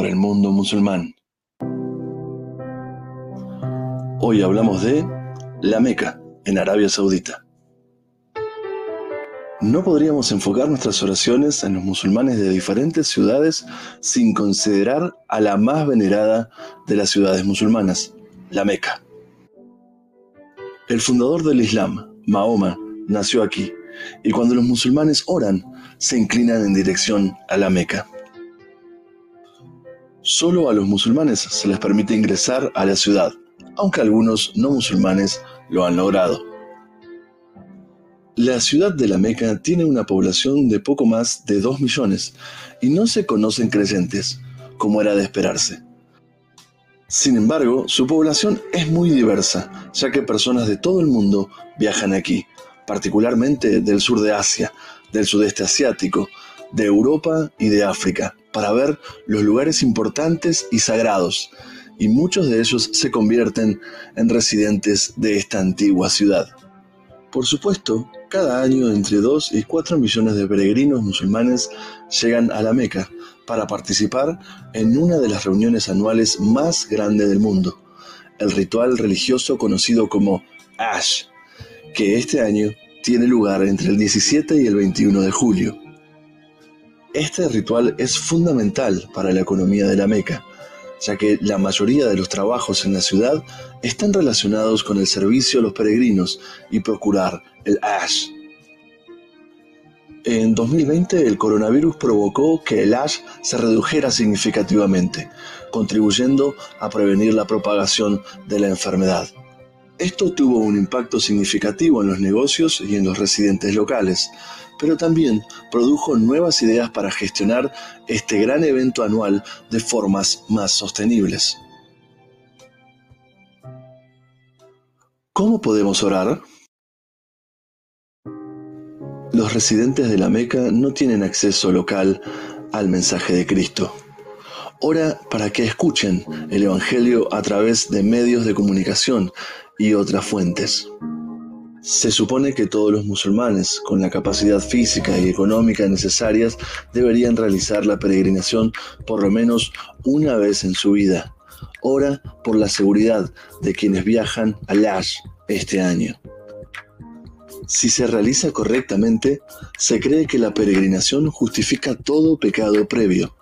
por el mundo musulmán. Hoy hablamos de la Meca, en Arabia Saudita. No podríamos enfocar nuestras oraciones en los musulmanes de diferentes ciudades sin considerar a la más venerada de las ciudades musulmanas, la Meca. El fundador del Islam, Mahoma, nació aquí, y cuando los musulmanes oran, se inclinan en dirección a la Meca. Solo a los musulmanes se les permite ingresar a la ciudad, aunque algunos no musulmanes lo han logrado. La ciudad de la Meca tiene una población de poco más de 2 millones y no se conocen creyentes, como era de esperarse. Sin embargo, su población es muy diversa, ya que personas de todo el mundo viajan aquí, particularmente del sur de Asia, del sudeste asiático, de Europa y de África, para ver los lugares importantes y sagrados, y muchos de ellos se convierten en residentes de esta antigua ciudad. Por supuesto, cada año entre 2 y 4 millones de peregrinos musulmanes llegan a la Meca para participar en una de las reuniones anuales más grandes del mundo, el ritual religioso conocido como Ash, que este año tiene lugar entre el 17 y el 21 de julio. Este ritual es fundamental para la economía de la Meca, ya que la mayoría de los trabajos en la ciudad están relacionados con el servicio a los peregrinos y procurar el Ash. En 2020 el coronavirus provocó que el Ash se redujera significativamente, contribuyendo a prevenir la propagación de la enfermedad. Esto tuvo un impacto significativo en los negocios y en los residentes locales, pero también produjo nuevas ideas para gestionar este gran evento anual de formas más sostenibles. ¿Cómo podemos orar? Los residentes de la Meca no tienen acceso local al mensaje de Cristo. Ora para que escuchen el Evangelio a través de medios de comunicación y otras fuentes. Se supone que todos los musulmanes con la capacidad física y económica necesarias deberían realizar la peregrinación por lo menos una vez en su vida. Ora por la seguridad de quienes viajan al Hajj este año. Si se realiza correctamente, se cree que la peregrinación justifica todo pecado previo.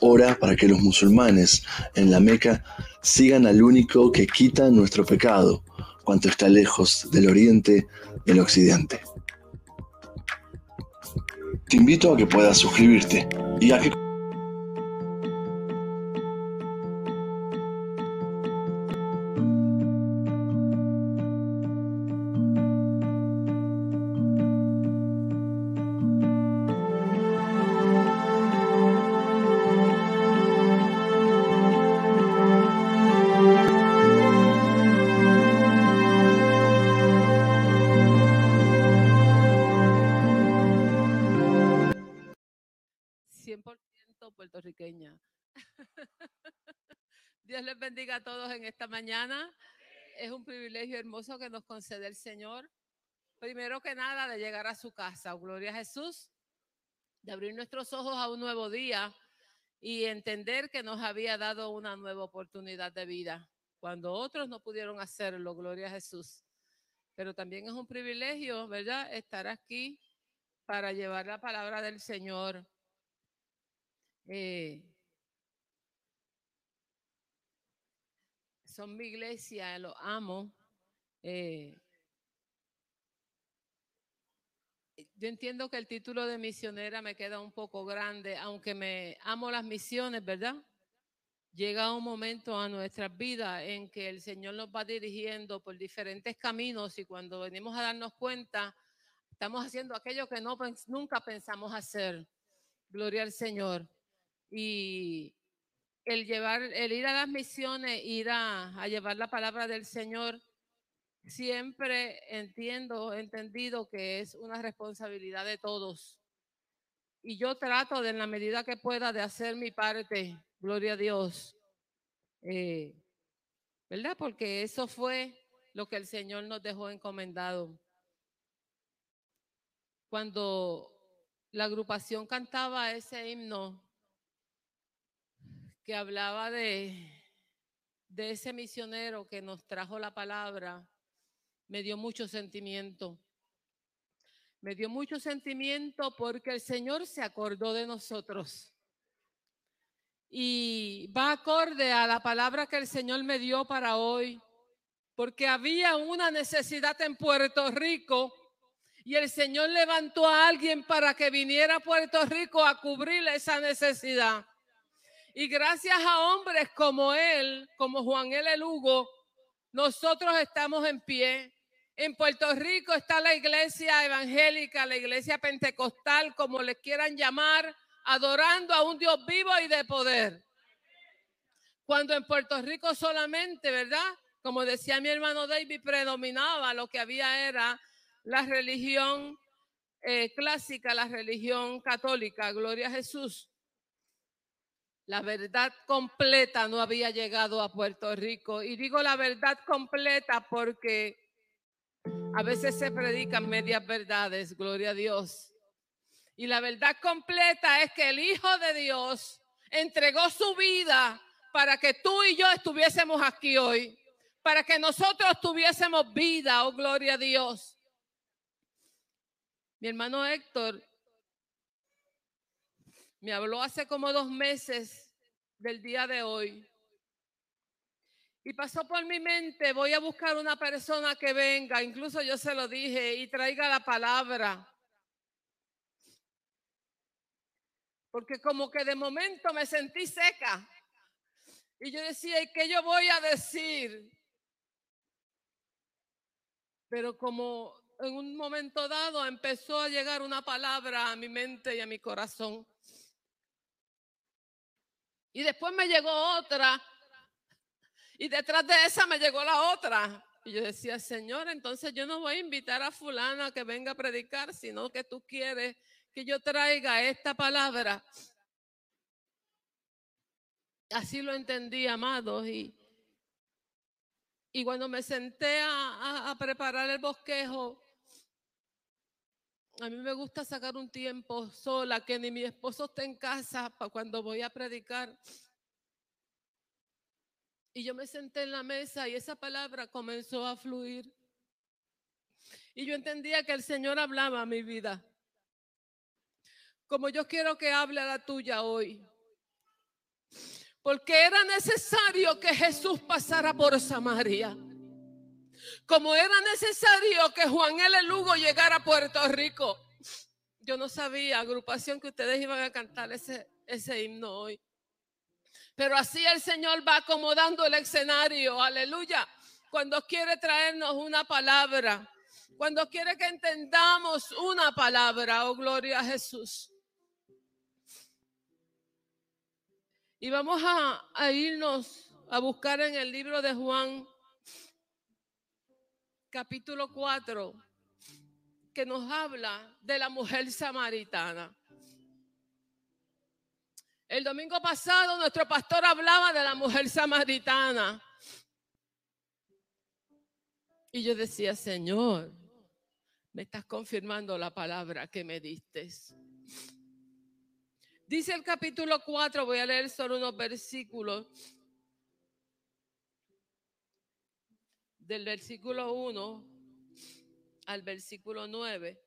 Ora para que los musulmanes en la Meca sigan al único que quita nuestro pecado, cuanto está lejos del oriente del occidente. Te invito a que puedas suscribirte y a que mañana. Es un privilegio hermoso que nos concede el Señor. Primero que nada, de llegar a su casa. Gloria a Jesús. De abrir nuestros ojos a un nuevo día y entender que nos había dado una nueva oportunidad de vida cuando otros no pudieron hacerlo. Gloria a Jesús. Pero también es un privilegio, ¿verdad? Estar aquí para llevar la palabra del Señor eh, son mi iglesia, lo amo. Eh, yo entiendo que el título de misionera me queda un poco grande, aunque me amo las misiones, ¿verdad? Llega un momento a nuestras vidas en que el Señor nos va dirigiendo por diferentes caminos y cuando venimos a darnos cuenta, estamos haciendo aquello que no, nunca pensamos hacer. Gloria al Señor. Y el llevar, el ir a las misiones, ir a, llevar la palabra del Señor, siempre entiendo, entendido que es una responsabilidad de todos. Y yo trato de en la medida que pueda de hacer mi parte, gloria a Dios. Eh, ¿Verdad? Porque eso fue lo que el Señor nos dejó encomendado. Cuando la agrupación cantaba ese himno, que hablaba de, de ese misionero que nos trajo la palabra, me dio mucho sentimiento. Me dio mucho sentimiento porque el Señor se acordó de nosotros. Y va acorde a la palabra que el Señor me dio para hoy, porque había una necesidad en Puerto Rico y el Señor levantó a alguien para que viniera a Puerto Rico a cubrir esa necesidad. Y gracias a hombres como él, como Juan L. Lugo, nosotros estamos en pie. En Puerto Rico está la iglesia evangélica, la iglesia pentecostal, como le quieran llamar, adorando a un Dios vivo y de poder. Cuando en Puerto Rico solamente, ¿verdad? Como decía mi hermano David, predominaba lo que había era la religión eh, clásica, la religión católica, gloria a Jesús. La verdad completa no había llegado a Puerto Rico. Y digo la verdad completa porque a veces se predican medias verdades, gloria a Dios. Y la verdad completa es que el Hijo de Dios entregó su vida para que tú y yo estuviésemos aquí hoy, para que nosotros tuviésemos vida, oh gloria a Dios. Mi hermano Héctor me habló hace como dos meses del día de hoy. Y pasó por mi mente, voy a buscar una persona que venga, incluso yo se lo dije, y traiga la palabra. Porque como que de momento me sentí seca. Y yo decía, ¿y qué yo voy a decir? Pero como en un momento dado empezó a llegar una palabra a mi mente y a mi corazón. Y después me llegó otra. Y detrás de esa me llegó la otra. Y yo decía, Señor, entonces yo no voy a invitar a fulana que venga a predicar, sino que tú quieres que yo traiga esta palabra. Así lo entendí, amados. Y, y cuando me senté a, a preparar el bosquejo, a mí me gusta sacar un tiempo sola, que ni mi esposo esté en casa para cuando voy a predicar. Y yo me senté en la mesa y esa palabra comenzó a fluir. Y yo entendía que el Señor hablaba a mi vida. Como yo quiero que hable a la tuya hoy. Porque era necesario que Jesús pasara por Samaria como era necesario que Juan L. Lugo llegara a Puerto Rico. Yo no sabía, agrupación, que ustedes iban a cantar ese, ese himno hoy. Pero así el Señor va acomodando el escenario, aleluya, cuando quiere traernos una palabra, cuando quiere que entendamos una palabra, oh gloria a Jesús. Y vamos a, a irnos a buscar en el libro de Juan capítulo 4, que nos habla de la mujer samaritana. El domingo pasado nuestro pastor hablaba de la mujer samaritana. Y yo decía, Señor, me estás confirmando la palabra que me diste. Dice el capítulo 4, voy a leer solo unos versículos. Del versículo 1 al versículo 9,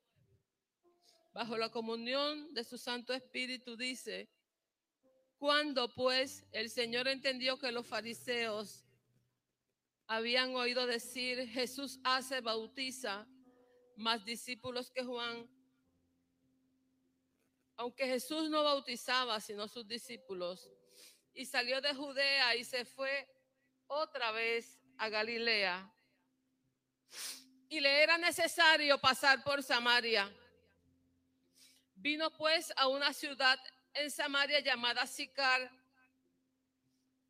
bajo la comunión de su Santo Espíritu dice, cuando pues el Señor entendió que los fariseos habían oído decir, Jesús hace, bautiza más discípulos que Juan, aunque Jesús no bautizaba sino sus discípulos, y salió de Judea y se fue otra vez a Galilea. Y le era necesario pasar por Samaria. Vino pues a una ciudad en Samaria llamada Sicar,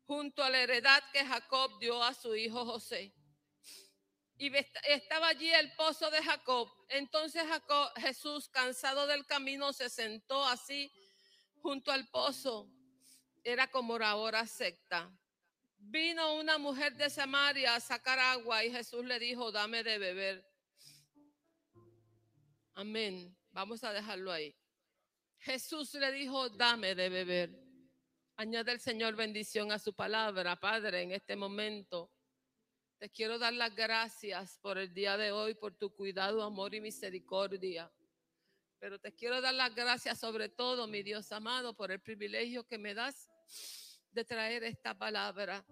junto a la heredad que Jacob dio a su hijo José. Y estaba allí el pozo de Jacob. Entonces Jacob, Jesús, cansado del camino, se sentó así junto al pozo. Era como la hora secta. Vino una mujer de Samaria a sacar agua y Jesús le dijo, dame de beber. Amén. Vamos a dejarlo ahí. Jesús le dijo, dame de beber. Añade el Señor bendición a su palabra, Padre, en este momento. Te quiero dar las gracias por el día de hoy, por tu cuidado, amor y misericordia. Pero te quiero dar las gracias sobre todo, mi Dios amado, por el privilegio que me das de traer esta palabra.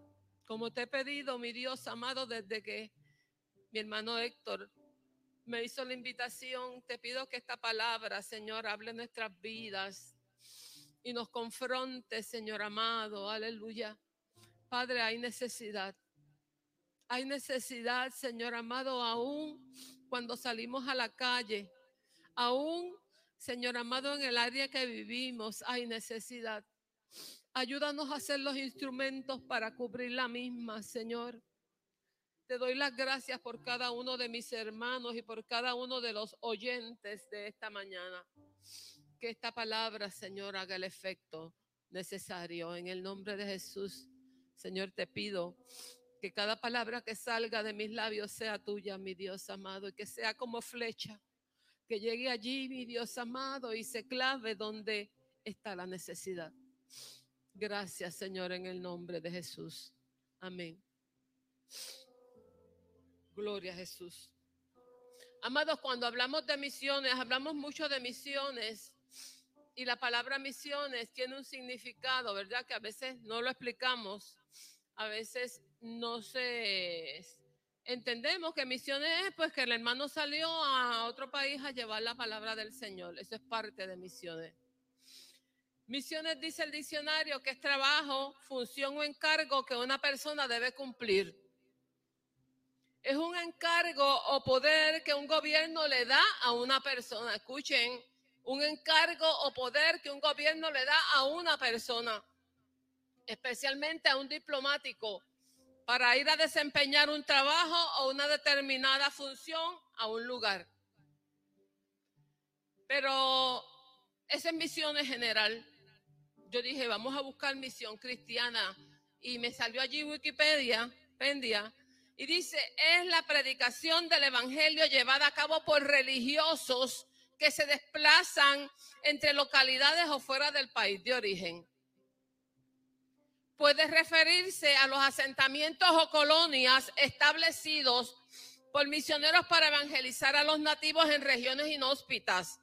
Como te he pedido, mi Dios amado, desde que mi hermano Héctor me hizo la invitación, te pido que esta palabra, Señor, hable nuestras vidas y nos confronte, Señor amado, aleluya. Padre, hay necesidad. Hay necesidad, Señor amado, aún cuando salimos a la calle, aún, Señor amado, en el área que vivimos, hay necesidad. Ayúdanos a ser los instrumentos para cubrir la misma, Señor. Te doy las gracias por cada uno de mis hermanos y por cada uno de los oyentes de esta mañana que esta palabra, Señor, haga el efecto necesario. En el nombre de Jesús, Señor, te pido que cada palabra que salga de mis labios sea tuya, mi Dios amado, y que sea como flecha, que llegue allí, mi Dios amado, y se clave donde está la necesidad. Gracias, Señor, en el nombre de Jesús. Amén. Gloria a Jesús. Amados, cuando hablamos de misiones, hablamos mucho de misiones y la palabra misiones tiene un significado, ¿verdad? Que a veces no lo explicamos, a veces no se entendemos que misiones es pues que el hermano salió a otro país a llevar la palabra del Señor. Eso es parte de misiones. Misiones dice el diccionario que es trabajo, función o encargo que una persona debe cumplir. Es un encargo o poder que un gobierno le da a una persona. Escuchen, un encargo o poder que un gobierno le da a una persona, especialmente a un diplomático, para ir a desempeñar un trabajo o una determinada función a un lugar. Pero esa es misión en general. Yo dije, vamos a buscar misión cristiana y me salió allí Wikipedia, Pendia, y dice, es la predicación del Evangelio llevada a cabo por religiosos que se desplazan entre localidades o fuera del país de origen. Puede referirse a los asentamientos o colonias establecidos por misioneros para evangelizar a los nativos en regiones inhóspitas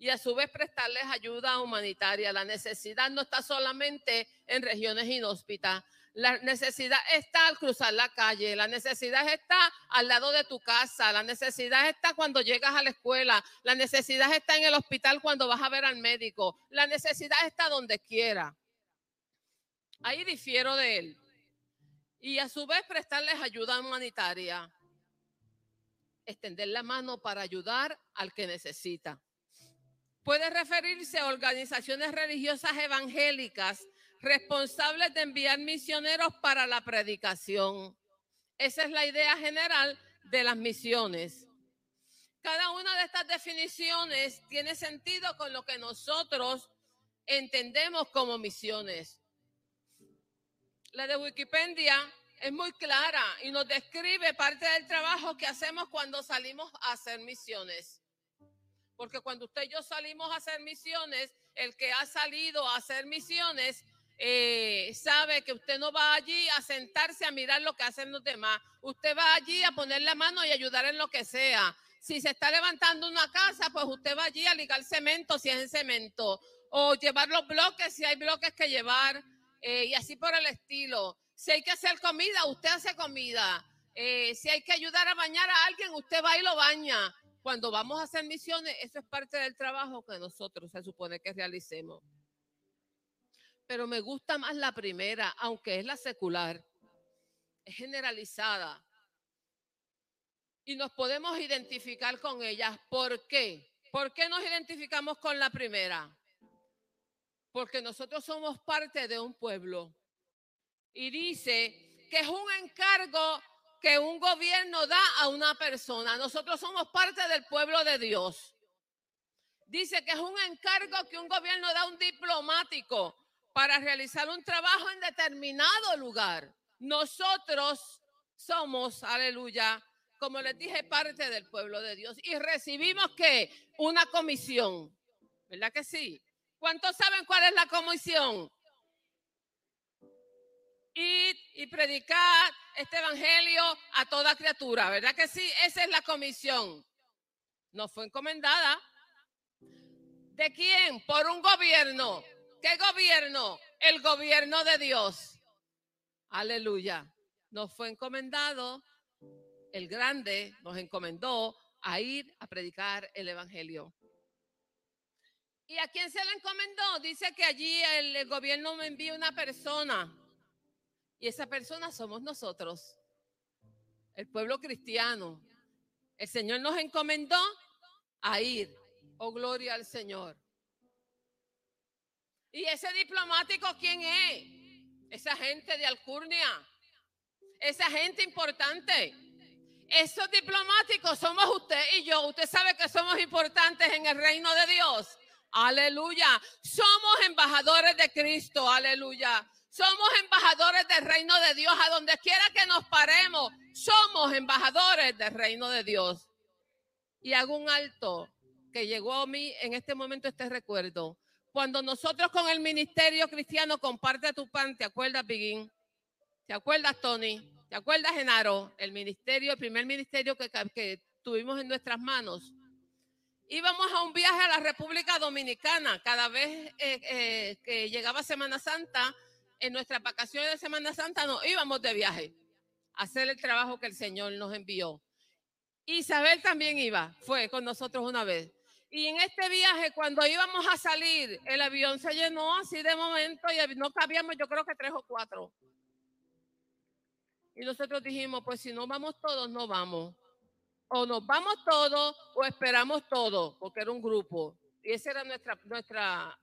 y a su vez prestarles ayuda humanitaria. La necesidad no está solamente en regiones inhóspitas, la necesidad está al cruzar la calle, la necesidad está al lado de tu casa, la necesidad está cuando llegas a la escuela, la necesidad está en el hospital cuando vas a ver al médico, la necesidad está donde quiera. Ahí difiero de él. Y a su vez prestarles ayuda humanitaria. Extender la mano para ayudar al que necesita. Puede referirse a organizaciones religiosas evangélicas responsables de enviar misioneros para la predicación. Esa es la idea general de las misiones. Cada una de estas definiciones tiene sentido con lo que nosotros entendemos como misiones. La de Wikipedia es muy clara y nos describe parte del trabajo que hacemos cuando salimos a hacer misiones. Porque cuando usted y yo salimos a hacer misiones, el que ha salido a hacer misiones eh, sabe que usted no va allí a sentarse a mirar lo que hacen los demás. Usted va allí a poner la mano y ayudar en lo que sea. Si se está levantando una casa, pues usted va allí a ligar cemento si es en cemento. O llevar los bloques si hay bloques que llevar. Eh, y así por el estilo. Si hay que hacer comida, usted hace comida. Eh, si hay que ayudar a bañar a alguien, usted va y lo baña. Cuando vamos a hacer misiones, eso es parte del trabajo que nosotros se supone que realicemos pero me gusta más la primera, aunque es la secular. Es generalizada. Y nos podemos identificar con ellas. ¿Por qué? ¿Por qué nos identificamos con la primera? Porque nosotros somos parte de un pueblo. Y dice que es un encargo que un gobierno da a una persona. Nosotros somos parte del pueblo de Dios. Dice que es un encargo que un gobierno da a un diplomático para realizar un trabajo en determinado lugar. Nosotros somos, aleluya, como les dije, parte del pueblo de Dios y recibimos que una comisión, ¿verdad que sí? ¿Cuántos saben cuál es la comisión? Ir y predicar este evangelio a toda criatura, ¿verdad que sí? Esa es la comisión. Nos fue encomendada. ¿De quién? Por un gobierno. ¿Qué gobierno? El gobierno de Dios. Aleluya. Nos fue encomendado, el grande nos encomendó a ir a predicar el evangelio. ¿Y a quién se le encomendó? Dice que allí el, gobierno me envía una persona. Y esa persona somos nosotros, el pueblo cristiano. El Señor nos encomendó a ir. Oh, gloria al Señor. ¿Y ese diplomático quién es? Esa gente de Alcurnia. Esa gente importante. Esos diplomáticos somos usted y yo. Usted sabe que somos importantes en el reino de Dios. Aleluya. Somos embajadores de Cristo. Aleluya. Somos embajadores del reino de Dios. A donde quiera que nos paremos, somos embajadores del reino de Dios. Y hago un alto que llegó a mí en este momento este recuerdo. Cuando nosotros con el ministerio cristiano comparte tu pan, ¿te acuerdas, Biguín? ¿Te acuerdas, Tony? ¿Te acuerdas, Genaro? El ministerio, el primer ministerio que, que tuvimos en nuestras manos íbamos a un viaje a la República Dominicana. Cada vez eh, eh, que llegaba Semana Santa, en nuestras vacaciones de Semana Santa nos íbamos de viaje a hacer el trabajo que el Señor nos envió. Isabel también iba, fue con nosotros una vez. Y en este viaje, cuando íbamos a salir, el avión se llenó así de momento y no cabíamos, yo creo que tres o cuatro. Y nosotros dijimos, pues si no vamos todos, no vamos o nos vamos todos o esperamos todos, porque era un grupo. Y ese era nuestra, nuestra,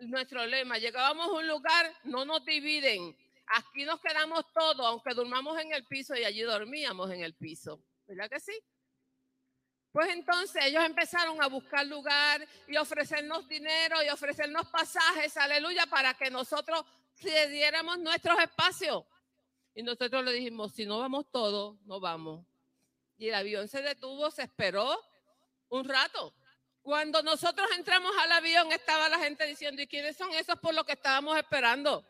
nuestro lema. Llegábamos a un lugar, no nos dividen. Aquí nos quedamos todos, aunque durmamos en el piso y allí dormíamos en el piso. ¿Verdad que sí? Pues entonces ellos empezaron a buscar lugar y ofrecernos dinero y ofrecernos pasajes, aleluya, para que nosotros cediéramos nuestros espacios. Y nosotros le dijimos, si no vamos todos, no vamos y el avión se detuvo, se esperó un rato. Cuando nosotros entramos al avión estaba la gente diciendo, ¿y quiénes son esos por lo que estábamos esperando?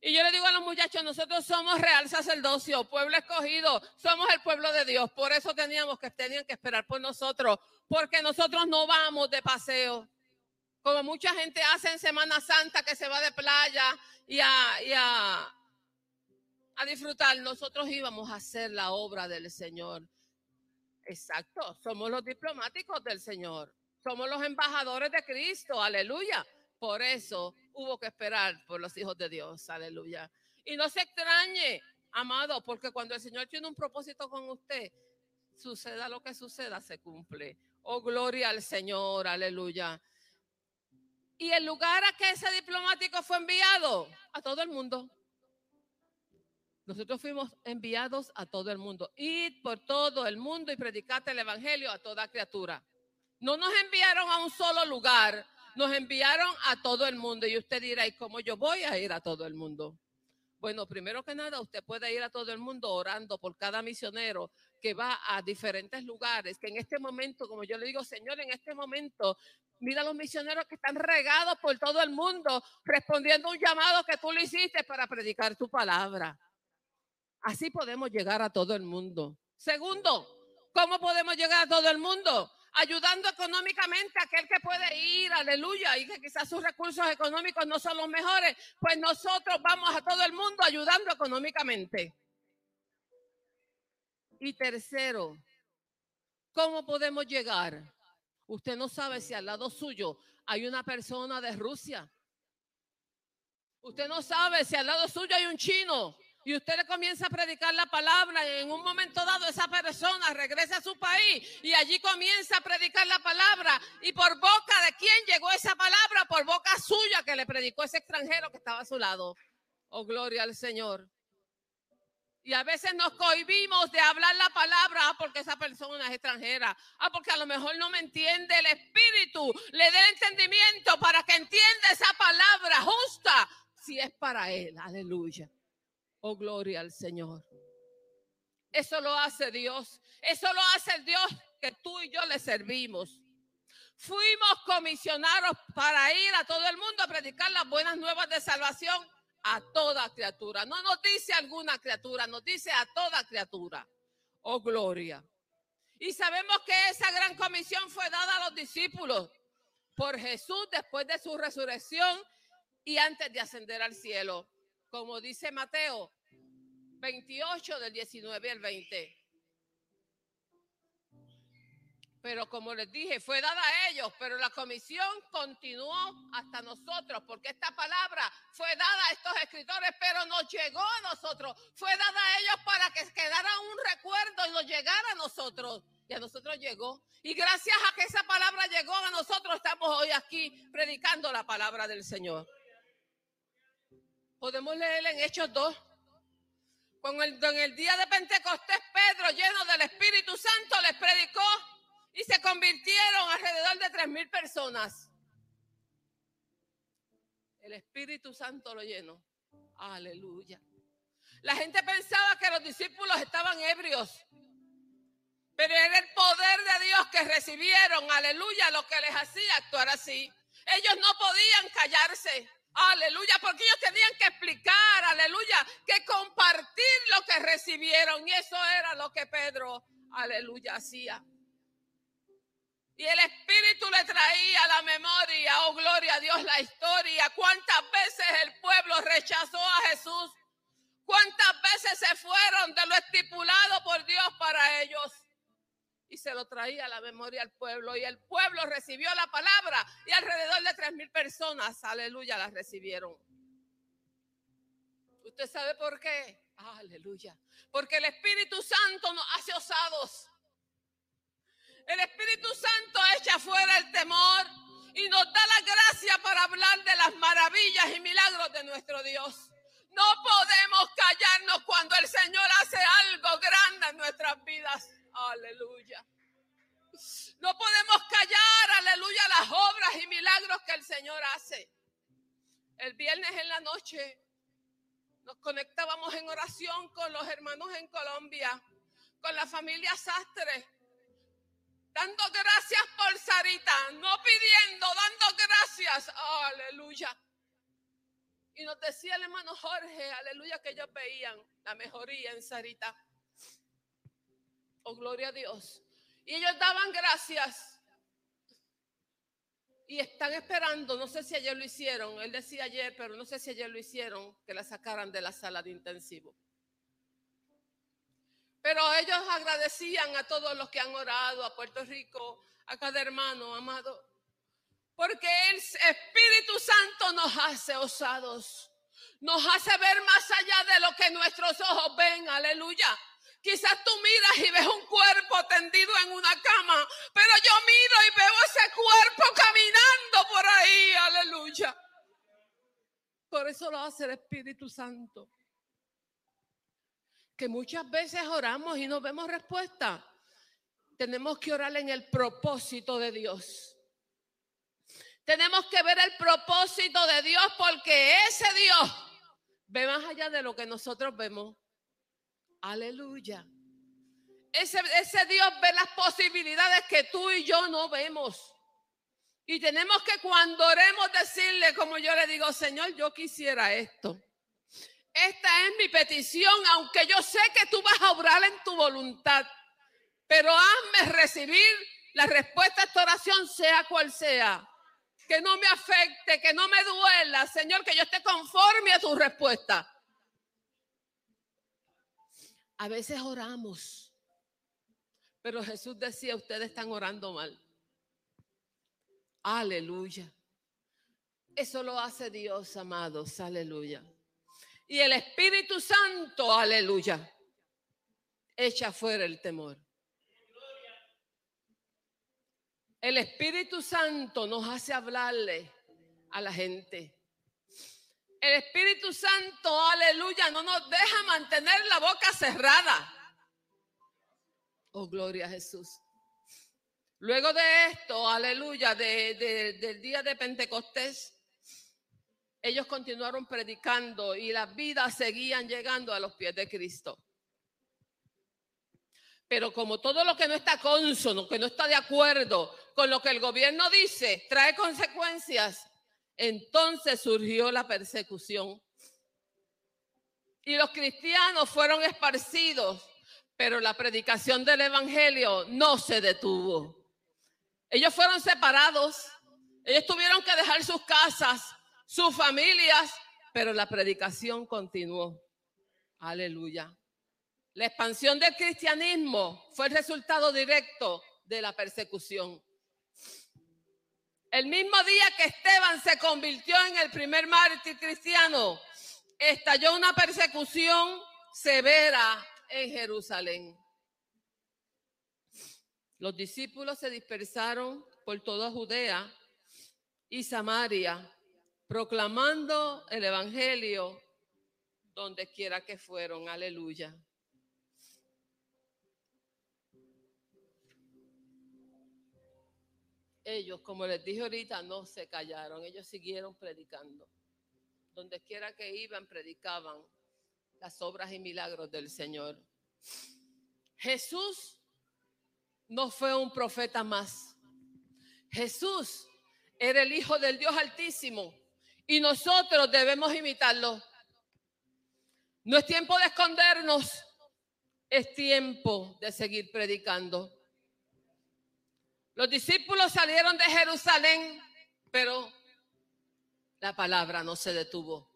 Y yo le digo a los muchachos, nosotros somos real sacerdocio, pueblo escogido, somos el pueblo de Dios. Por eso teníamos que, tenían que esperar por nosotros, porque nosotros no vamos de paseo. Como mucha gente hace en Semana Santa que se va de playa y a, a disfrutar, nosotros íbamos a hacer la obra del Señor. Exacto, somos los diplomáticos del Señor, somos los embajadores de Cristo, aleluya. Por eso hubo que esperar por los hijos de Dios, aleluya. Y no se extrañe, amado, porque cuando el Señor tiene un propósito con usted, suceda lo que suceda, se cumple. Oh, gloria al Señor, aleluya. Y el lugar a que ese diplomático fue enviado, a todo el mundo. Nosotros fuimos enviados a todo el mundo. Id por todo el mundo y predicate el evangelio a toda criatura. No nos enviaron a un solo lugar, nos enviaron a todo el mundo. Y usted dirá, ¿y cómo yo voy a ir a todo el mundo? Bueno, primero que nada, usted puede ir a todo el mundo orando por cada misionero que va a diferentes lugares, que en este momento, como yo le digo, Señor, en este momento, mira los misioneros que están regados por todo el mundo, respondiendo a un llamado que tú le hiciste para predicar tu palabra. Así podemos llegar a todo el mundo. Segundo, ¿cómo podemos llegar a todo el mundo? Ayudando económicamente a aquel que puede ir, aleluya, y que quizás sus recursos económicos no son los mejores, pues nosotros vamos a todo el mundo ayudando económicamente. Y tercero, ¿cómo podemos llegar? Usted no sabe si al lado suyo hay una persona de Rusia. Usted no sabe si al lado suyo hay un chino y usted le comienza a predicar la palabra y en un momento dado esa persona regresa a su país y allí comienza a predicar la palabra y por boca de quién llegó esa palabra, por boca suya que le predicó ese extranjero que estaba a su lado. Oh, gloria al Señor. Y a veces nos cohibimos de hablar la palabra ah, porque esa persona es extranjera. Ah, porque a lo mejor no me entiende el Espíritu. Le dé entendimiento para que entienda esa palabra justa si es para él. Aleluya. Oh, gloria al Señor. Eso lo hace Dios. Eso lo hace el Dios que tú y yo le servimos. Fuimos comisionados para ir a todo el mundo a predicar las buenas nuevas de salvación a toda criatura. No nos dice alguna criatura, nos dice a toda criatura. Oh, gloria. Y sabemos que esa gran comisión fue dada a los discípulos por Jesús después de su resurrección y antes de ascender al cielo. Como dice Mateo 28 del 19 al 20. Pero como les dije, fue dada a ellos, pero la comisión continuó hasta nosotros, porque esta palabra fue dada a estos escritores, pero nos llegó a nosotros. Fue dada a ellos para que quedara un recuerdo y nos llegara a nosotros. Y a nosotros llegó. Y gracias a que esa palabra llegó a nosotros, estamos hoy aquí predicando la palabra del Señor. Podemos leer en Hechos 2. Con el, en el día de Pentecostés, Pedro, lleno del Espíritu Santo, les predicó y se convirtieron alrededor de tres mil personas. El Espíritu Santo lo llenó. Aleluya. La gente pensaba que los discípulos estaban ebrios, pero era el poder de Dios que recibieron, aleluya, lo que les hacía actuar así. Ellos no podían callarse, aleluya, porque ellos tenían que explicar, aleluya, que compartir lo que recibieron. Y eso era lo que Pedro, aleluya, hacía. Y el Espíritu le traía la memoria, oh gloria a Dios, la historia. Cuántas veces el pueblo rechazó a Jesús. Cuántas veces se fueron de lo estipulado por Dios para ellos. Y se lo traía a la memoria al pueblo. Y el pueblo recibió la palabra. Y alrededor de tres mil personas, aleluya, la recibieron. ¿Usted sabe por qué? Aleluya. Porque el Espíritu Santo nos hace osados. El Espíritu Santo echa fuera el temor y nos da la gracia para hablar de las maravillas y milagros de nuestro Dios. No podemos callarnos cuando el Señor hace algo grande en nuestras vidas. Aleluya. No podemos callar, aleluya, las obras y milagros que el Señor hace. El viernes en la noche nos conectábamos en oración con los hermanos en Colombia, con la familia Sastre dando gracias por Sarita, no pidiendo, dando gracias. aleluya. Y nos decía el hermano Jorge, aleluya, que ellos veían la mejoría en Sarita. Oh, gloria a Dios. Y ellos daban gracias. Y están esperando, no sé si ayer lo hicieron, él decía ayer, pero no sé si ayer lo hicieron, que la sacaran de la sala de intensivo. Pero ellos agradecían a todos los que han orado, a Puerto Rico, a cada hermano amado, porque el Espíritu Santo nos hace osados, nos hace ver más allá de lo que nuestros ojos ven, aleluya. Quizás tú miras y ves un cuerpo tendido en una cama, pero yo miro y veo ese cuerpo caminando por ahí, aleluya. Por eso lo hace el Espíritu Santo que muchas veces oramos y no vemos respuesta. Tenemos que orar en el propósito de Dios. Tenemos que ver el propósito de Dios porque ese Dios ve más allá de lo que nosotros vemos. Aleluya. Ese, ese Dios ve las posibilidades que tú y yo no vemos. Y tenemos que cuando oremos decirle, como yo le digo, Señor, yo quisiera esto. Esta es mi petición, aunque yo sé que tú vas a obrar en tu voluntad. Pero hazme recibir la respuesta a esta oración, sea cual sea. Que no me afecte, que no me duela, Señor, que yo esté conforme a tu respuesta. A veces oramos, pero Jesús decía, ustedes están orando mal. Aleluya. Eso lo hace Dios, amados. Aleluya. Y el Espíritu Santo, aleluya, echa fuera el temor. El Espíritu Santo nos hace hablarle a la gente. El Espíritu Santo, aleluya, no nos deja mantener la boca cerrada. Oh, gloria a Jesús. Luego de esto, aleluya, del día de Pentecostés, ellos continuaron predicando y las vidas seguían llegando a los pies de Cristo. Pero como todo lo que no está consono, que no está de acuerdo con lo que el gobierno dice, trae consecuencias, entonces surgió la persecución. y los cristianos fueron esparcidos, pero la predicación del Evangelio no se detuvo. Ellos fueron separados, ellos tuvieron que dejar sus casas, sus familias, pero la predicación continuó. Aleluya. La expansión del cristianismo fue el resultado directo de la persecución. El mismo día que Esteban se convirtió en el primer mártir cristiano, estalló una persecución severa en Jerusalén. Los discípulos se dispersaron por toda Judea y Samaria, proclamando el Evangelio donde quiera que fueron. Aleluya. Ellos, como les dije ahorita, no se callaron, ellos siguieron predicando. Donde quiera que iban, predicaban las obras y milagros del Señor. Jesús no fue un profeta más. Jesús era el Hijo del Dios Altísimo y nosotros debemos imitarlo. No es tiempo de escondernos, es tiempo de seguir predicando. Los discípulos salieron de Jerusalén, pero la palabra no se detuvo.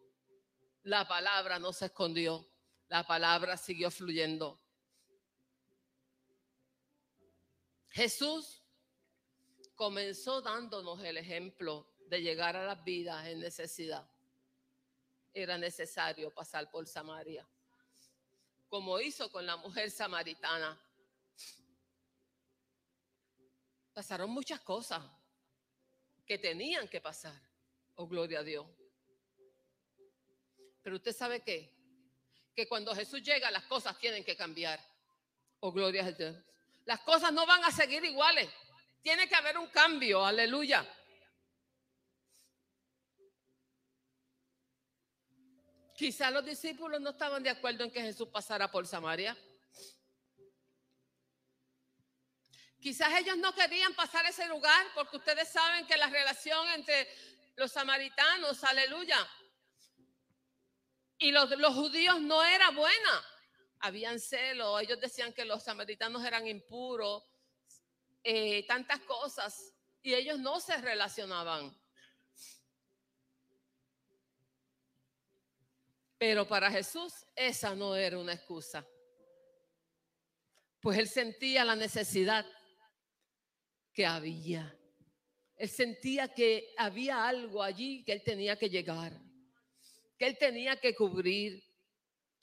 La palabra no se escondió. La palabra siguió fluyendo. Jesús comenzó dándonos el ejemplo de llegar a las vidas en necesidad. Era necesario pasar por Samaria, como hizo con la mujer samaritana. Pasaron muchas cosas que tenían que pasar. Oh, gloria a Dios. Pero usted sabe qué? Que cuando Jesús llega las cosas tienen que cambiar. Oh, gloria a Dios. Las cosas no van a seguir iguales. Tiene que haber un cambio. Aleluya. Quizás los discípulos no estaban de acuerdo en que Jesús pasara por Samaria. Quizás ellos no querían pasar ese lugar porque ustedes saben que la relación entre los samaritanos, aleluya, y los, judíos no era buena. Habían celos, ellos decían que los samaritanos eran impuros, eh, tantas cosas, y ellos no se relacionaban. Pero para Jesús esa no era una excusa. Pues él sentía la necesidad que había. Él sentía que había algo allí que él tenía que llegar que él tenía que cubrir.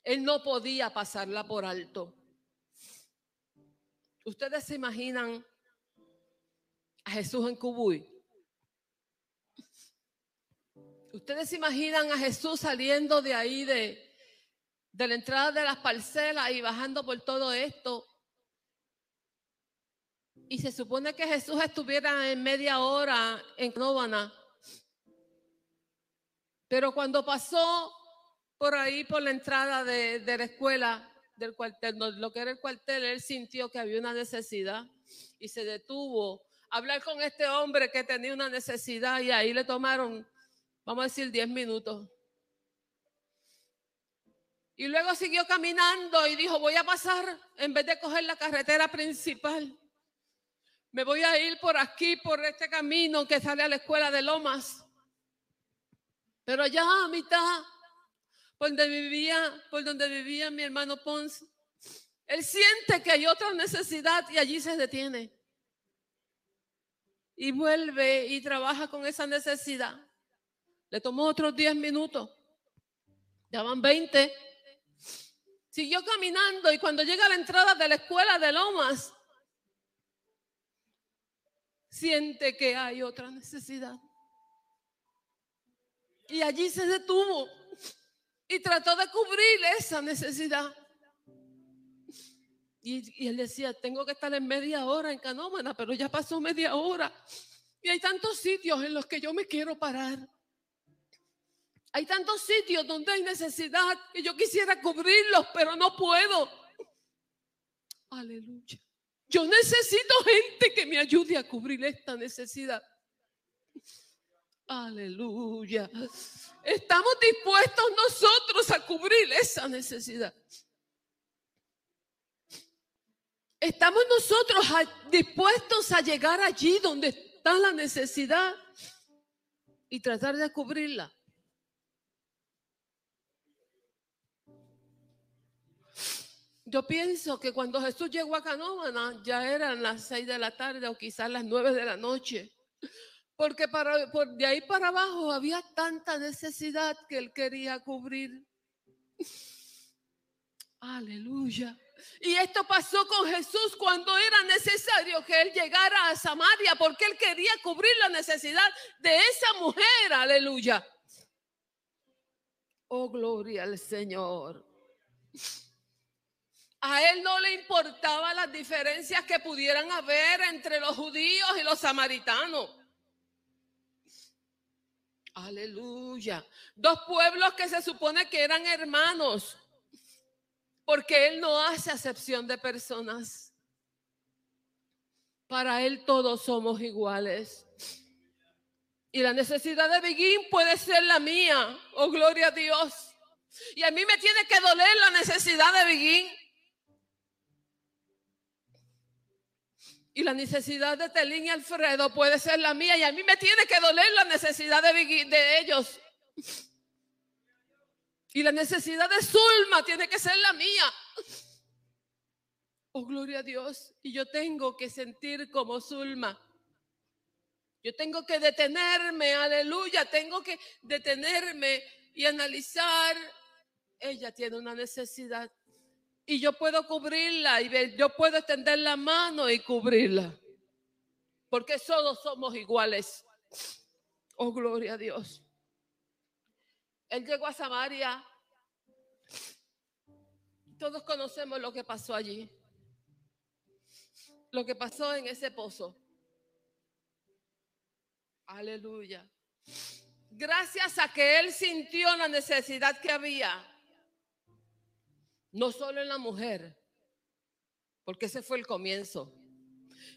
Él no podía pasarla por alto. Ustedes se imaginan a Jesús en Cubuy. Ustedes se imaginan a Jesús saliendo de ahí, de, de la entrada de las parcelas y bajando por todo esto. Y se supone que Jesús estuviera en media hora en Nóvana pero cuando pasó por ahí, por la entrada de, la escuela, del cuartel, lo que era el cuartel, él sintió que había una necesidad y se detuvo. A hablar con este hombre que tenía una necesidad y ahí le tomaron, vamos a decir, 10 minutos. Y luego siguió caminando y dijo, voy a pasar, en vez de coger la carretera principal, me voy a ir por aquí, por este camino que sale a la escuela de Lomas. Pero allá a mitad, por donde vivía, por donde vivía mi hermano Ponce, él siente que hay otra necesidad y allí se detiene. Y vuelve y trabaja con esa necesidad. Le tomó otros 10 minutos. Ya van 20. Siguió caminando y cuando llega a la entrada de la escuela de Lomas, siente que hay otra necesidad. Y allí se detuvo y trató de cubrir esa necesidad. Y, él decía, tengo que estar en media hora en Canómana, pero ya pasó media hora. Y hay tantos sitios en los que yo me quiero parar. Hay tantos sitios donde hay necesidad y yo quisiera cubrirlos, pero no puedo. Aleluya. Yo necesito gente que me ayude a cubrir esta necesidad. Aleluya. Estamos dispuestos nosotros a cubrir esa necesidad. Estamos nosotros dispuestos a llegar allí donde está la necesidad y tratar de cubrirla. Yo pienso que cuando Jesús llegó a Canóvana ya eran las seis de la tarde o quizás las nueve de la noche. Porque de ahí para abajo había tanta necesidad que él quería cubrir. Aleluya. Y esto pasó con Jesús cuando era necesario que él llegara a Samaria porque él quería cubrir la necesidad de esa mujer. Aleluya. Oh, gloria al Señor. A él no le importaba las diferencias que pudieran haber entre los judíos y los samaritanos. Aleluya. Dos pueblos que se supone que eran hermanos, porque Él no hace acepción de personas. Para Él todos somos iguales. Y la necesidad de Begin puede ser la mía. Oh, gloria a Dios. Y a mí me tiene que doler la necesidad de Begin. Y la necesidad de Telín y Alfredo puede ser la mía. Y a mí me tiene que doler la necesidad de, de ellos. Y la necesidad de Zulma tiene que ser la mía. Oh, gloria a Dios. Y yo tengo que sentir como Zulma. Yo tengo que detenerme, aleluya. Tengo que detenerme y analizar. Ella tiene una necesidad y yo puedo cubrirla y yo puedo extender la mano y cubrirla. Porque todos somos iguales. Oh, gloria a Dios. Él llegó a Samaria. Todos conocemos lo que pasó allí. Lo que pasó en ese pozo. Aleluya. Gracias a que él sintió la necesidad que había no solo en la mujer, porque ese fue el comienzo,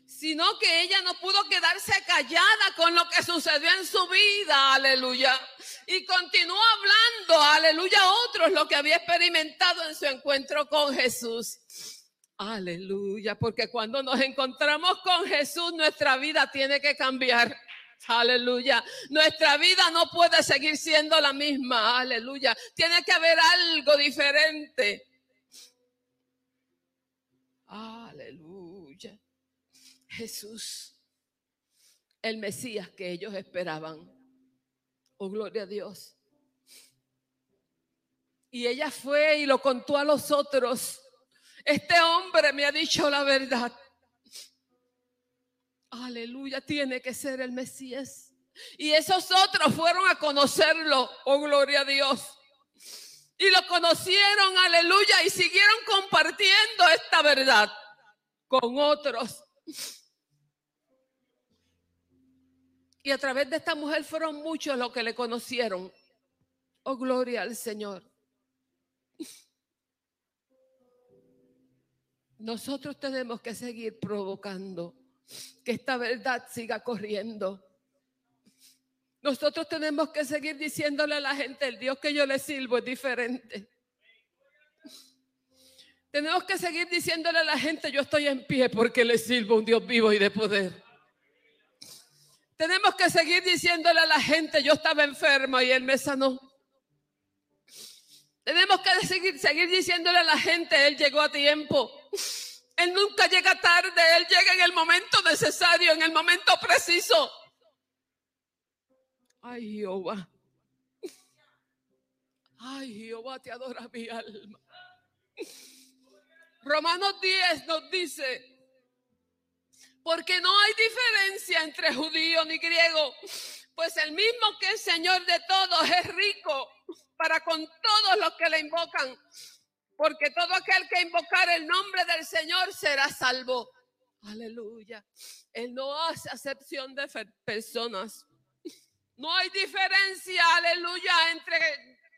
sino que ella no pudo quedarse callada con lo que sucedió en su vida, aleluya. Y continuó hablando, aleluya, a otros lo que había experimentado en su encuentro con Jesús. Aleluya, porque cuando nos encontramos con Jesús, nuestra vida tiene que cambiar. Aleluya. Nuestra vida no puede seguir siendo la misma. Aleluya. Tiene que haber algo diferente. Aleluya. Jesús, el Mesías que ellos esperaban. Oh, gloria a Dios. Y ella fue y lo contó a los otros. Este hombre me ha dicho la verdad. Aleluya, tiene que ser el Mesías. Y esos otros fueron a conocerlo. Oh, gloria a Dios y lo conocieron, aleluya, y siguieron compartiendo esta verdad con otros. Y a través de esta mujer fueron muchos los que le conocieron. Oh, gloria al Señor. Nosotros tenemos que seguir provocando que esta verdad siga corriendo. Nosotros tenemos que seguir diciéndole a la gente, el Dios que yo le sirvo es diferente. Tenemos que seguir diciéndole a la gente, yo estoy en pie porque le sirvo un Dios vivo y de poder. Tenemos que seguir diciéndole a la gente, yo estaba enferma y Él me sanó. Tenemos que seguir, seguir diciéndole a la gente, Él llegó a tiempo. Él nunca llega tarde, Él llega en el momento necesario, en el momento preciso. Ay, Jehová. Ay, Jehová, te adora mi alma. Romanos 10 nos dice, porque no hay diferencia entre judío ni griego, pues el mismo que es Señor de todos es rico para con todos los que le invocan, porque todo aquel que invocar el nombre del Señor será salvo. Aleluya. Él no hace acepción de personas. No hay diferencia, aleluya, entre,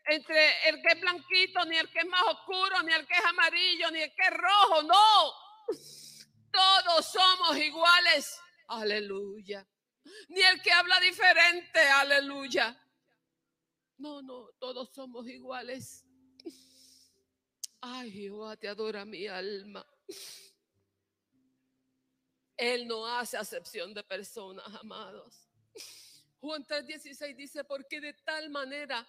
entre el que es blanquito, ni el que es más oscuro, ni el que es amarillo, ni el que es rojo. No. Todos somos iguales. Aleluya. ni el que habla diferente, aleluya. No, no, todos somos iguales. Ay, Jehová, te adora mi alma. Él no hace acepción de personas, amados. Juan 3:16 dice, porque de tal manera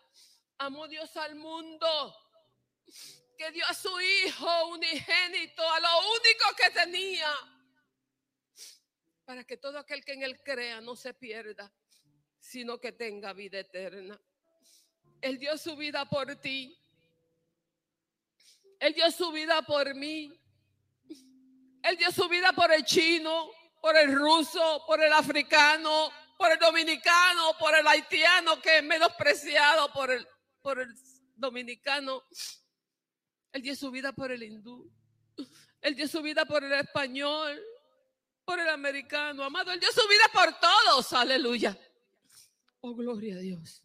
amó Dios al mundo que dio a su Hijo unigénito, a lo único que tenía, para que todo aquel que en Él crea no se pierda, sino que tenga vida eterna. Él dio su vida por ti. Él dio su vida por mí. Él dio su vida por el chino, por el ruso, por el africano, por el dominicano, por el haitiano que es menospreciado por el, por el dominicano. Él dio su vida por el hindú. Él dio su vida por el español, por el americano. Amado, Él dio su vida por todos. Aleluya. Oh, gloria a Dios.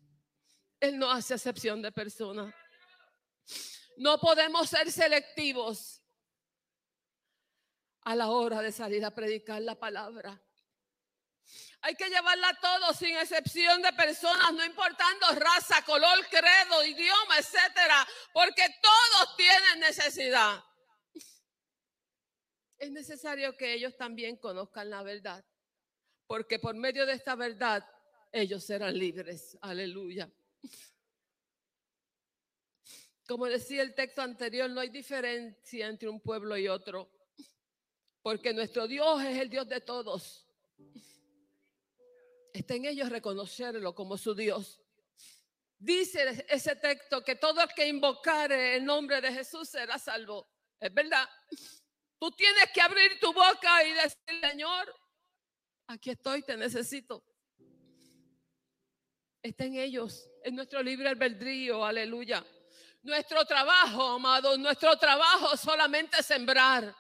Él no hace excepción de personas. No podemos ser selectivos a la hora de salir a predicar la palabra. Hay que llevarla a todos sin excepción de personas, no importando raza, color, credo, idioma, etcétera, porque todos tienen necesidad. Es necesario que ellos también conozcan la verdad, porque por medio de esta verdad ellos serán libres. Aleluya. Como decía el texto anterior, no hay diferencia entre un pueblo y otro, porque nuestro Dios es el Dios de todos. Está en ellos reconocerlo como su Dios. Dice ese texto que todo el que invocare el nombre de Jesús será salvo. Es verdad. Tú tienes que abrir tu boca y decir, Señor, aquí estoy, te necesito. Está en ellos, en nuestro libre albedrío, aleluya. Nuestro trabajo, amado, nuestro trabajo solamente sembrar.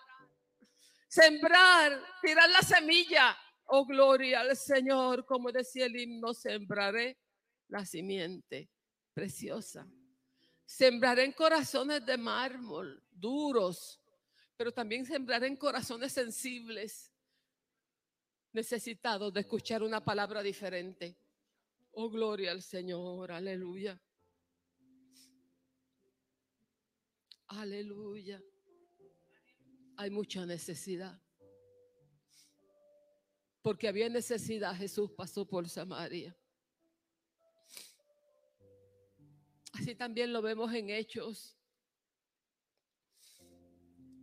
Sembrar, tirar la semilla. Oh, gloria al Señor, como decía el himno, sembraré la simiente preciosa. Sembraré en corazones de mármol, duros, pero también sembraré en corazones sensibles, necesitados de escuchar una palabra diferente. Oh, gloria al Señor, aleluya. Aleluya. Hay mucha necesidad. Porque había necesidad, Jesús pasó por Samaria. Así también lo vemos en Hechos.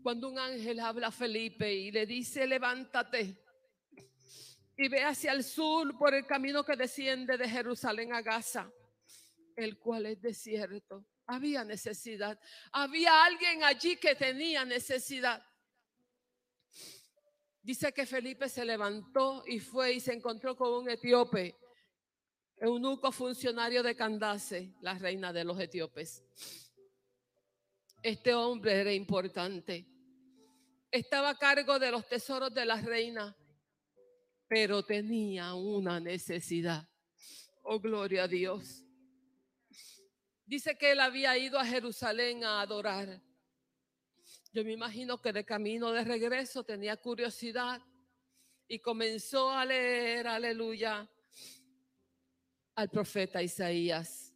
Cuando un ángel habla a Felipe y le dice, levántate y ve hacia el sur por el camino que desciende de Jerusalén a Gaza, el cual es desierto. Había necesidad. Había alguien allí que tenía necesidad. Dice que Felipe se levantó y fue y se encontró con un etíope, eunuco funcionario de Candace, la reina de los etíopes. Este hombre era importante. Estaba a cargo de los tesoros de la reina, pero tenía una necesidad. Oh, gloria a Dios. Dice que él había ido a Jerusalén a adorar. Yo me imagino que de camino de regreso tenía curiosidad y comenzó a leer, aleluya, al profeta Isaías.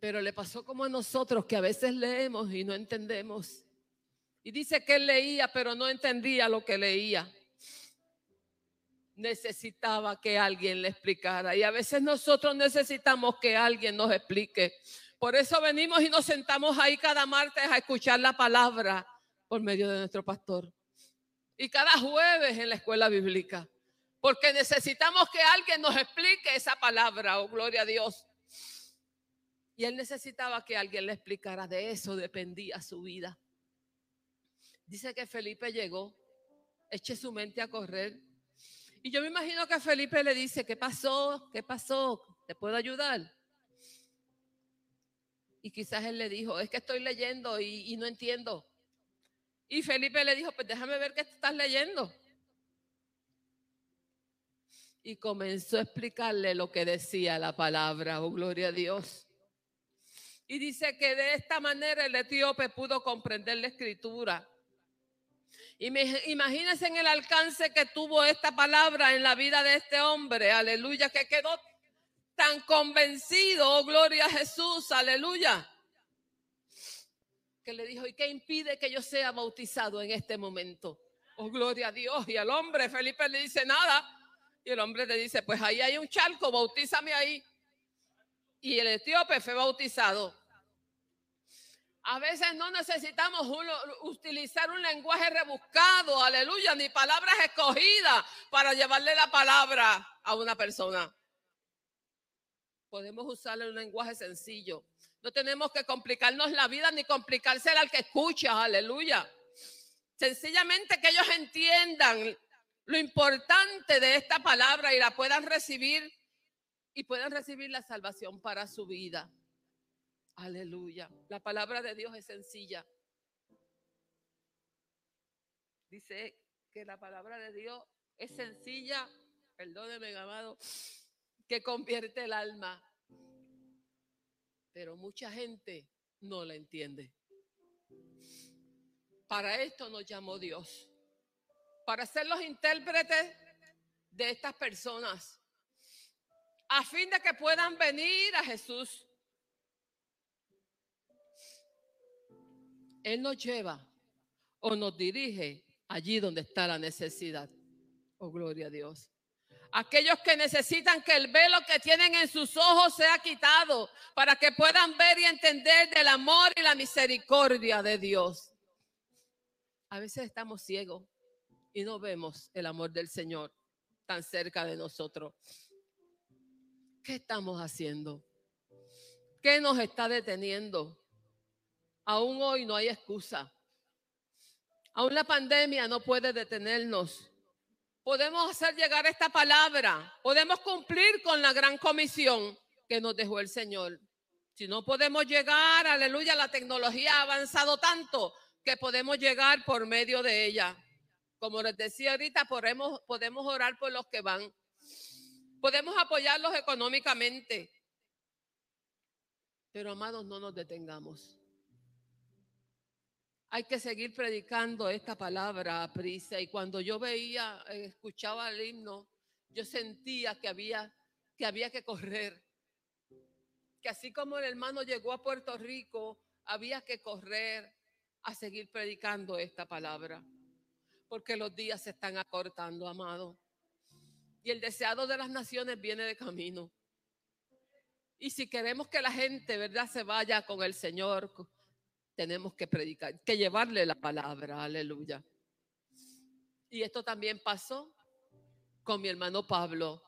Pero le pasó como a nosotros que a veces leemos y no entendemos. Y dice que él leía, pero no entendía lo que leía necesitaba que alguien le explicara. Y a veces nosotros necesitamos que alguien nos explique. Por eso venimos y nos sentamos ahí cada martes a escuchar la palabra por medio de nuestro pastor. Y cada jueves en la escuela bíblica. Porque necesitamos que alguien nos explique esa palabra, oh gloria a Dios. Y él necesitaba que alguien le explicara. De eso dependía su vida. Dice que Felipe llegó, eche su mente a correr y yo me imagino que Felipe le dice, ¿qué pasó? ¿Qué pasó? ¿Te puedo ayudar? Y quizás él le dijo, es que estoy leyendo y, no entiendo. Y Felipe le dijo, pues déjame ver qué estás leyendo. Y comenzó a explicarle lo que decía la palabra, oh gloria a Dios. Y dice que de esta manera el etíope pudo comprender la escritura Y imagínense en el alcance que tuvo esta palabra en la vida de este hombre, aleluya, que quedó tan convencido, oh gloria a Jesús, aleluya, que le dijo, ¿y qué impide que yo sea bautizado en este momento? Oh, gloria a Dios. Y al hombre, Felipe le dice nada. Y el hombre le dice, pues ahí hay un charco, bautízame ahí. Y el etíope fue bautizado. A veces no necesitamos utilizar un lenguaje rebuscado, aleluya, ni palabras escogidas para llevarle la palabra a una persona. Podemos usarle un lenguaje sencillo. No tenemos que complicarnos la vida ni complicársela al que escucha, aleluya. Sencillamente que ellos entiendan lo importante de esta palabra y la puedan recibir y puedan recibir la salvación para su vida. Aleluya. La palabra de Dios es sencilla. Dice que la palabra de Dios es sencilla, perdóneme, amado, que convierte el alma. Pero mucha gente no la entiende. Para esto nos llamó Dios. Para ser los intérpretes de estas personas. A fin de que puedan venir a Jesús Él nos lleva o nos dirige allí donde está la necesidad. Oh, gloria a Dios. Aquellos que necesitan que el velo que tienen en sus ojos sea quitado para que puedan ver y entender del amor y la misericordia de Dios. A veces estamos ciegos y no vemos el amor del Señor tan cerca de nosotros. ¿Qué estamos haciendo? ¿Qué nos está deteniendo? Aún hoy no hay excusa. Aún la pandemia no puede detenernos. Podemos hacer llegar esta palabra. Podemos cumplir con la gran comisión que nos dejó el Señor. Si no podemos llegar, aleluya, la tecnología ha avanzado tanto que podemos llegar por medio de ella. Como les decía ahorita, podemos, podemos orar por los que van. Podemos apoyarlos económicamente. Pero amados, no nos detengamos. Hay que seguir predicando esta palabra a prisa. Y cuando yo veía, eh, escuchaba el himno, yo sentía que había, que correr. Que así como el hermano llegó a Puerto Rico, había que correr a seguir predicando esta palabra. Porque los días se están acortando, amado. Y el deseado de las naciones viene de camino. Y si queremos que la gente, ¿verdad?, se vaya con el Señor, tenemos que predicar, que llevarle la palabra, aleluya. Y esto también pasó con mi hermano Pablo.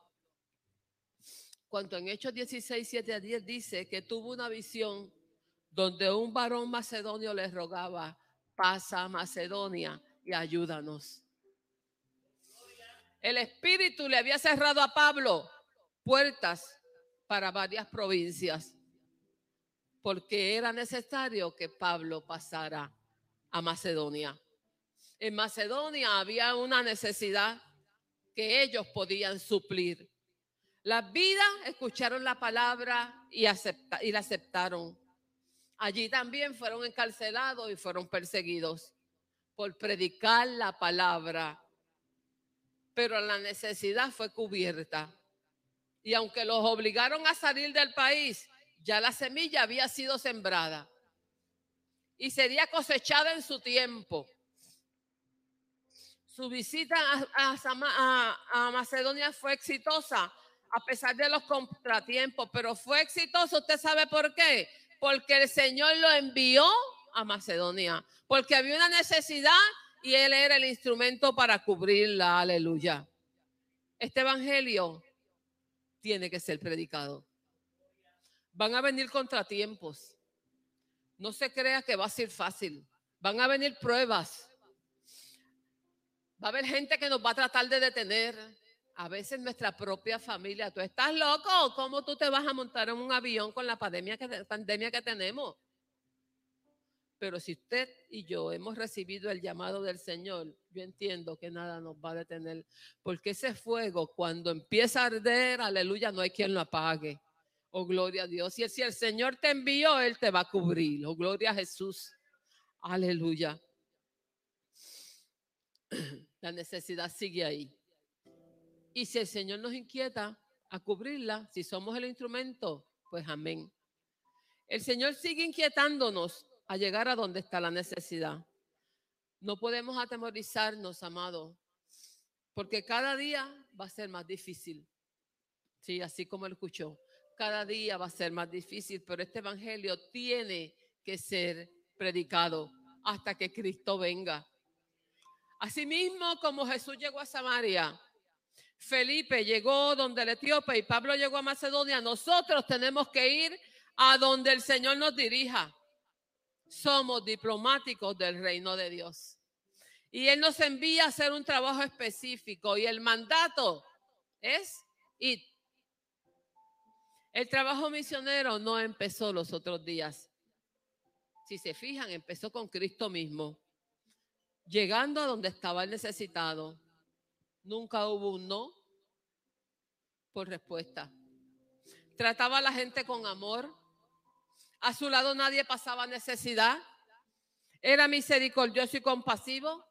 Cuando en Hechos 16, 7 a 10 dice que tuvo una visión donde un varón macedonio le rogaba, pasa a Macedonia y ayúdanos. El Espíritu le había cerrado a Pablo puertas para varias provincias porque era necesario que Pablo pasara a Macedonia. En Macedonia había una necesidad que ellos podían suplir. Las vidas escucharon la palabra y, y la aceptaron. Allí también fueron encarcelados y fueron perseguidos por predicar la palabra. Pero la necesidad fue cubierta. Y aunque los obligaron a salir del país, ya la semilla había sido sembrada y sería cosechada en su tiempo. Su visita a, Macedonia fue exitosa a pesar de los contratiempos, pero fue exitoso. ¿Usted sabe por qué? Porque el Señor lo envió a Macedonia, porque había una necesidad y Él era el instrumento para cubrirla. Aleluya. Este evangelio tiene que ser predicado. Van a venir contratiempos. No se crea que va a ser fácil. Van a venir pruebas. Va a haber gente que nos va a tratar de detener. A veces nuestra propia familia. ¿Tú estás loco? ¿Cómo tú te vas a montar en un avión con la pandemia que, tenemos? Pero si usted y yo hemos recibido el llamado del Señor, yo entiendo que nada nos va a detener. Porque ese fuego, cuando empieza a arder, aleluya, no hay quien lo apague. Oh, gloria a Dios. Y si el Señor te envió, Él te va a cubrir. Oh, gloria a Jesús. Aleluya. la necesidad sigue ahí. Y si el Señor nos inquieta a cubrirla, si somos el instrumento, pues amén. El Señor sigue inquietándonos a llegar a donde está la necesidad. No podemos atemorizarnos, amado, porque cada día va a ser más difícil. Sí, así como él escuchó, cada día va a ser más difícil, pero este evangelio tiene que ser predicado hasta que Cristo venga. Asimismo, como Jesús llegó a Samaria, Felipe llegó donde el etíope y Pablo llegó a Macedonia, nosotros tenemos que ir a donde el Señor nos dirija. Somos diplomáticos del reino de Dios. Y Él nos envía a hacer un trabajo específico y el mandato es ir. El trabajo misionero no empezó los otros días. Si se fijan, empezó con Cristo mismo, llegando a donde estaba el necesitado. Nunca hubo un no por respuesta. Trataba a la gente con amor. A su lado nadie pasaba necesidad. Era misericordioso y compasivo.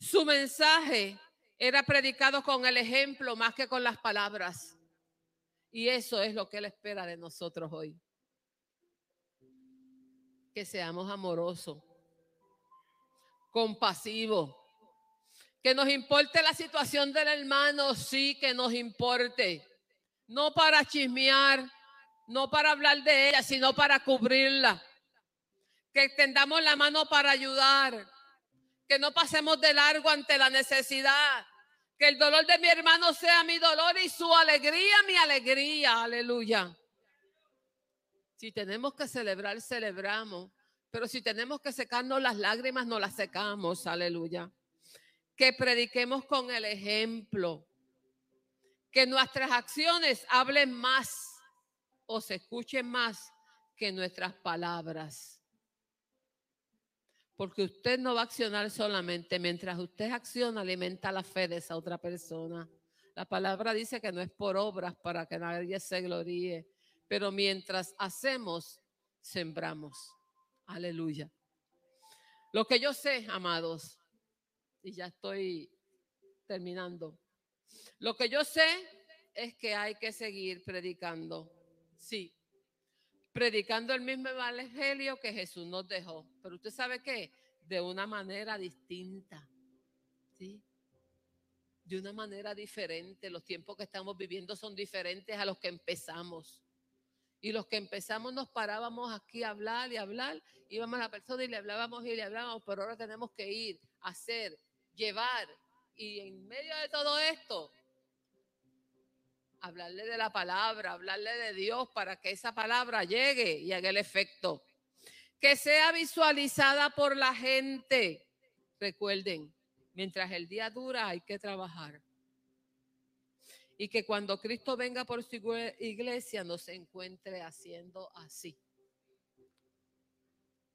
Su mensaje era predicado con el ejemplo más que con las palabras. Y eso es lo que Él espera de nosotros hoy. Que seamos amorosos, compasivos, que nos importe la situación del hermano, sí que nos importe. No para chismear, no para hablar de ella, sino para cubrirla. Que extendamos la mano para ayudar. Que no pasemos de largo ante la necesidad. Que el dolor de mi hermano sea mi dolor y su alegría mi alegría. Aleluya. Si tenemos que celebrar, celebramos. Pero si tenemos que secarnos las lágrimas, no las secamos. Aleluya. Que prediquemos con el ejemplo. Que nuestras acciones hablen más o se escuchen más que nuestras palabras. Porque usted no va a accionar solamente. Mientras usted acciona, alimenta la fe de esa otra persona. La palabra dice que no es por obras para que nadie se gloríe. Pero mientras hacemos, sembramos. Aleluya. Lo que yo sé, amados, y ya estoy terminando. Lo que yo sé es que hay que seguir predicando. Sí, predicando el mismo evangelio que Jesús nos dejó. Pero usted sabe qué? De una manera distinta. ¿Sí? De una manera diferente. Los tiempos que estamos viviendo son diferentes a los que empezamos. Y los que empezamos nos parábamos aquí a hablar y hablar, íbamos a la persona y le hablábamos y le hablábamos, pero ahora tenemos que ir, hacer, llevar. Y en medio de todo esto, hablarle de la palabra, hablarle de Dios para que esa palabra llegue y haga el efecto. Que sea visualizada por la gente. Recuerden, mientras el día dura hay que trabajar. Y que cuando Cristo venga por su iglesia nos encuentre haciendo así.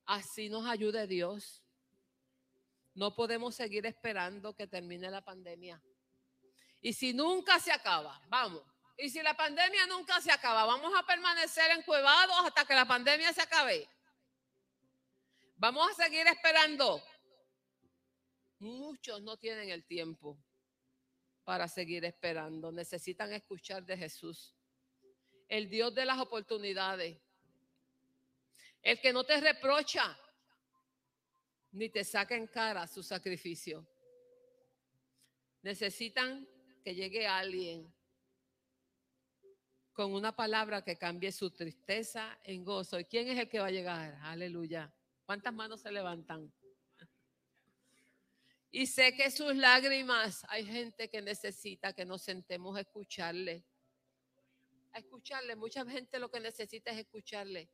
Así nos ayude Dios. No podemos seguir esperando que termine la pandemia. Y si nunca se acaba, vamos, y si la pandemia nunca se acaba, vamos a permanecer encuevados hasta que la pandemia se acabe. Vamos a seguir esperando. Muchos no tienen el tiempo para seguir esperando. Necesitan escuchar de Jesús. El Dios de las oportunidades. El que no te reprocha ni te saca en cara su sacrificio. Necesitan que llegue alguien con una palabra que cambie su tristeza en gozo. ¿Y quién es el que va a llegar? Aleluya. ¿Cuántas manos se levantan? Y sé que sus lágrimas, hay gente que necesita que nos sentemos a escucharle. A escucharle. Mucha gente lo que necesita es escucharle.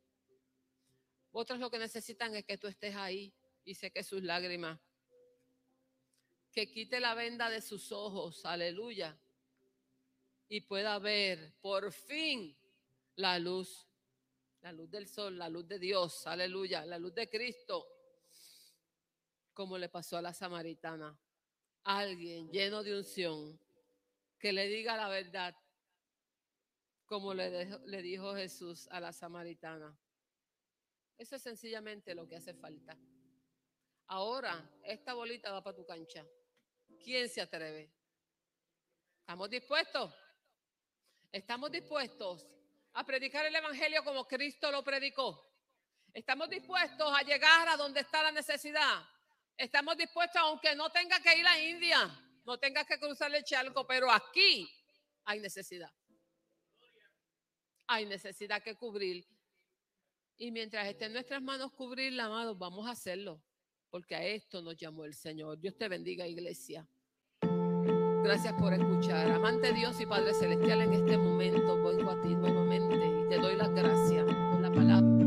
Otros lo que necesitan es que tú estés ahí y sé que sus lágrimas. Que quite la venda de sus ojos. Aleluya y pueda ver por fin la luz, la luz del sol, la luz de Dios, aleluya, la luz de Cristo, como le pasó a la samaritana. Alguien lleno de unción que le diga la verdad, como le, le dijo Jesús a la samaritana. Eso es sencillamente lo que hace falta. Ahora, esta bolita va para tu cancha. ¿Quién se atreve? ¿Estamos dispuestos? ¿Estamos dispuestos a predicar el Evangelio como Cristo lo predicó? ¿Estamos dispuestos a llegar a donde está la necesidad? ¿Estamos dispuestos, aunque no tenga que ir a India, no tenga que cruzar el charco, pero aquí hay necesidad? Hay necesidad que cubrir. Y mientras esté en nuestras manos cubrirla, amados, vamos a hacerlo, porque a esto nos llamó el Señor. Dios te bendiga, iglesia. Gracias por escuchar. Amante Dios y Padre Celestial, en este momento vengo a ti nuevamente y te doy las gracias por la palabra.